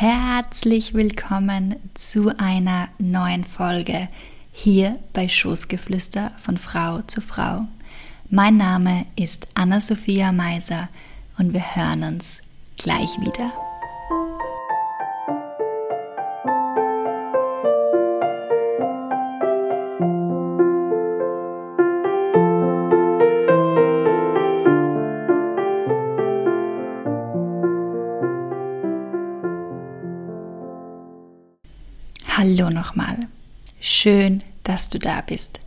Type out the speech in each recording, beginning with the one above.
herzlich willkommen zu einer neuen Folge hier bei Schoßgeflüster von Frau zu Frau. Mein Name ist Anna-Sophia Meiser und wir hören uns gleich wieder. Hallo nochmal. Schön, dass du da bist.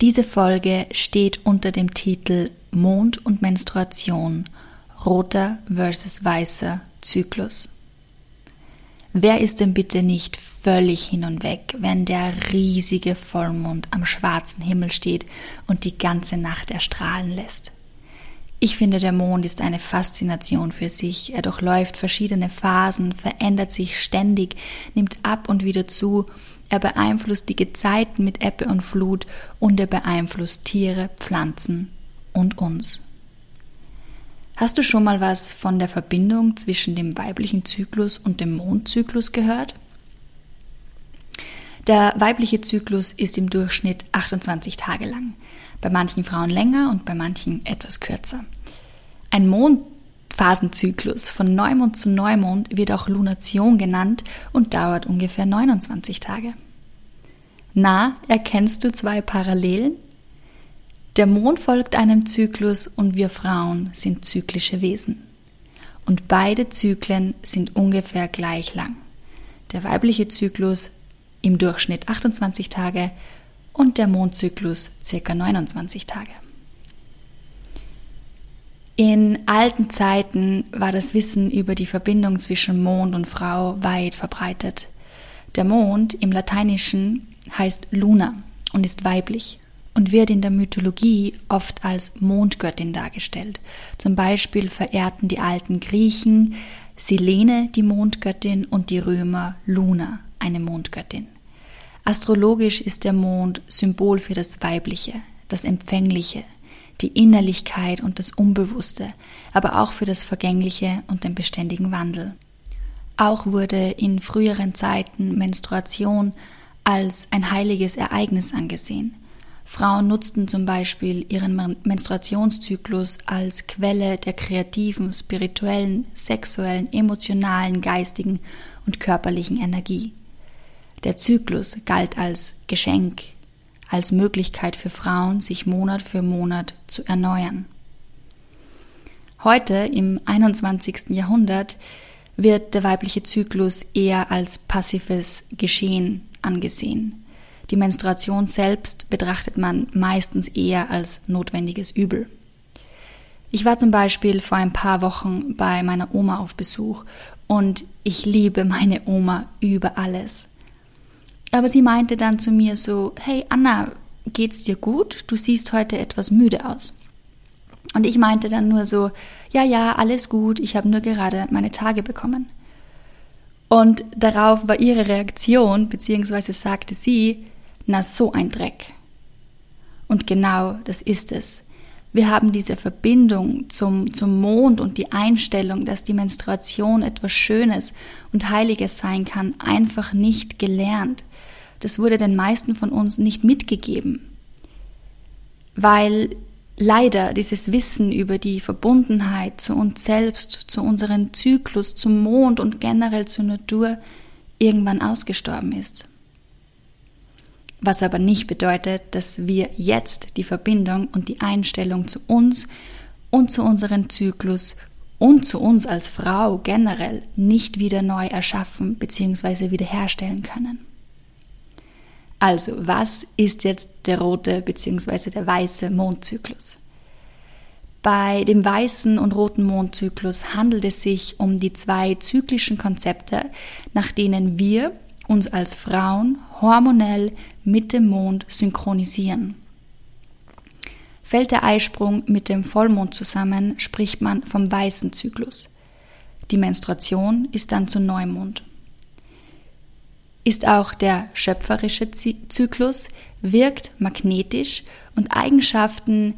Diese Folge steht unter dem Titel Mond und Menstruation, roter versus weißer Zyklus. Wer ist denn bitte nicht völlig hin und weg, wenn der riesige Vollmond am schwarzen Himmel steht und die ganze Nacht erstrahlen lässt? Ich finde, der Mond ist eine Faszination für sich. Er durchläuft verschiedene Phasen, verändert sich ständig, nimmt ab und wieder zu. Er beeinflusst die Gezeiten mit Ebbe und Flut und er beeinflusst Tiere, Pflanzen und uns. Hast du schon mal was von der Verbindung zwischen dem weiblichen Zyklus und dem Mondzyklus gehört? Der weibliche Zyklus ist im Durchschnitt 28 Tage lang, bei manchen Frauen länger und bei manchen etwas kürzer. Ein Mondphasenzyklus von Neumond zu Neumond wird auch Lunation genannt und dauert ungefähr 29 Tage. Na, erkennst du zwei Parallelen? Der Mond folgt einem Zyklus und wir Frauen sind zyklische Wesen. Und beide Zyklen sind ungefähr gleich lang. Der weibliche Zyklus im Durchschnitt 28 Tage und der Mondzyklus circa 29 Tage. In alten Zeiten war das Wissen über die Verbindung zwischen Mond und Frau weit verbreitet. Der Mond im Lateinischen heißt Luna und ist weiblich und wird in der Mythologie oft als Mondgöttin dargestellt. Zum Beispiel verehrten die alten Griechen Silene, die Mondgöttin, und die Römer Luna, eine Mondgöttin. Astrologisch ist der Mond Symbol für das Weibliche, das Empfängliche, die Innerlichkeit und das Unbewusste, aber auch für das Vergängliche und den beständigen Wandel. Auch wurde in früheren Zeiten Menstruation als ein heiliges Ereignis angesehen. Frauen nutzten zum Beispiel ihren Menstruationszyklus als Quelle der kreativen, spirituellen, sexuellen, emotionalen, geistigen und körperlichen Energie. Der Zyklus galt als Geschenk, als Möglichkeit für Frauen, sich Monat für Monat zu erneuern. Heute, im 21. Jahrhundert, wird der weibliche Zyklus eher als passives Geschehen angesehen. Die Menstruation selbst betrachtet man meistens eher als notwendiges Übel. Ich war zum Beispiel vor ein paar Wochen bei meiner Oma auf Besuch und ich liebe meine Oma über alles. Aber sie meinte dann zu mir so, hey Anna, geht's dir gut? Du siehst heute etwas müde aus. Und ich meinte dann nur so, ja, ja, alles gut, ich habe nur gerade meine Tage bekommen. Und darauf war ihre Reaktion, beziehungsweise sagte sie, na so ein Dreck. Und genau das ist es. Wir haben diese Verbindung zum, zum Mond und die Einstellung, dass die Menstruation etwas Schönes und Heiliges sein kann, einfach nicht gelernt das wurde den meisten von uns nicht mitgegeben, weil leider dieses Wissen über die Verbundenheit zu uns selbst, zu unserem Zyklus, zum Mond und generell zur Natur irgendwann ausgestorben ist. Was aber nicht bedeutet, dass wir jetzt die Verbindung und die Einstellung zu uns und zu unserem Zyklus und zu uns als Frau generell nicht wieder neu erschaffen bzw. wiederherstellen können. Also, was ist jetzt der rote bzw. der weiße Mondzyklus? Bei dem weißen und roten Mondzyklus handelt es sich um die zwei zyklischen Konzepte, nach denen wir uns als Frauen hormonell mit dem Mond synchronisieren. Fällt der Eisprung mit dem Vollmond zusammen, spricht man vom weißen Zyklus. Die Menstruation ist dann zu Neumond ist auch der schöpferische Zyklus, wirkt magnetisch und Eigenschaften,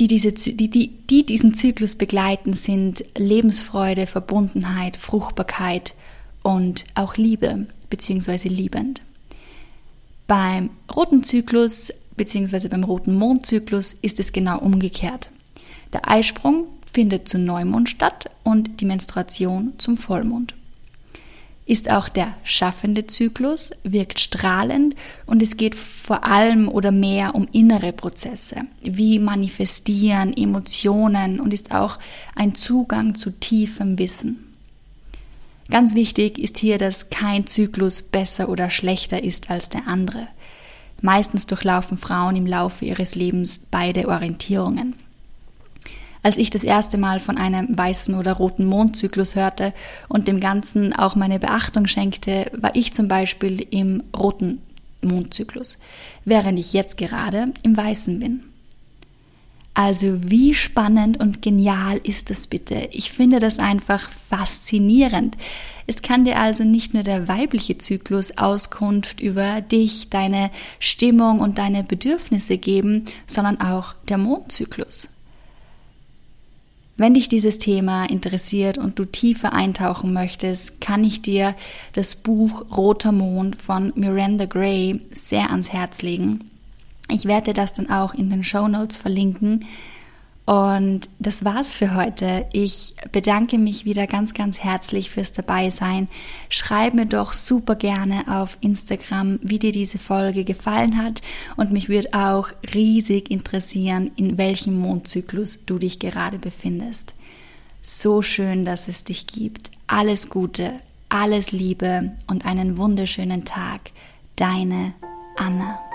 die, diese, die, die, die diesen Zyklus begleiten, sind Lebensfreude, Verbundenheit, Fruchtbarkeit und auch Liebe bzw. liebend. Beim roten Zyklus bzw. beim roten Mondzyklus ist es genau umgekehrt. Der Eisprung findet zu Neumond statt und die Menstruation zum Vollmond. Ist auch der schaffende Zyklus, wirkt strahlend und es geht vor allem oder mehr um innere Prozesse, wie manifestieren, Emotionen und ist auch ein Zugang zu tiefem Wissen. Ganz wichtig ist hier, dass kein Zyklus besser oder schlechter ist als der andere. Meistens durchlaufen Frauen im Laufe ihres Lebens beide Orientierungen. Als ich das erste Mal von einem weißen oder roten Mondzyklus hörte und dem Ganzen auch meine Beachtung schenkte, war ich zum Beispiel im roten Mondzyklus, während ich jetzt gerade im weißen bin. Also wie spannend und genial ist das bitte? Ich finde das einfach faszinierend. Es kann dir also nicht nur der weibliche Zyklus Auskunft über dich, deine Stimmung und deine Bedürfnisse geben, sondern auch der Mondzyklus. Wenn dich dieses Thema interessiert und du tiefer eintauchen möchtest, kann ich dir das Buch Roter Mond von Miranda Gray sehr ans Herz legen. Ich werde das dann auch in den Show Notes verlinken. Und das war's für heute. Ich bedanke mich wieder ganz, ganz herzlich fürs Dabeisein. Schreib mir doch super gerne auf Instagram, wie dir diese Folge gefallen hat. Und mich würde auch riesig interessieren, in welchem Mondzyklus du dich gerade befindest. So schön, dass es dich gibt. Alles Gute, alles Liebe und einen wunderschönen Tag. Deine Anna.